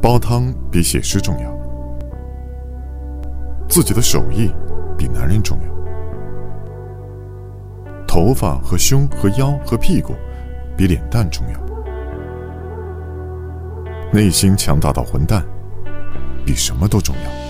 煲汤比写诗重要。自己的手艺比男人重要。头发和胸和腰和屁股比脸蛋重要。内心强大到混蛋比什么都重要。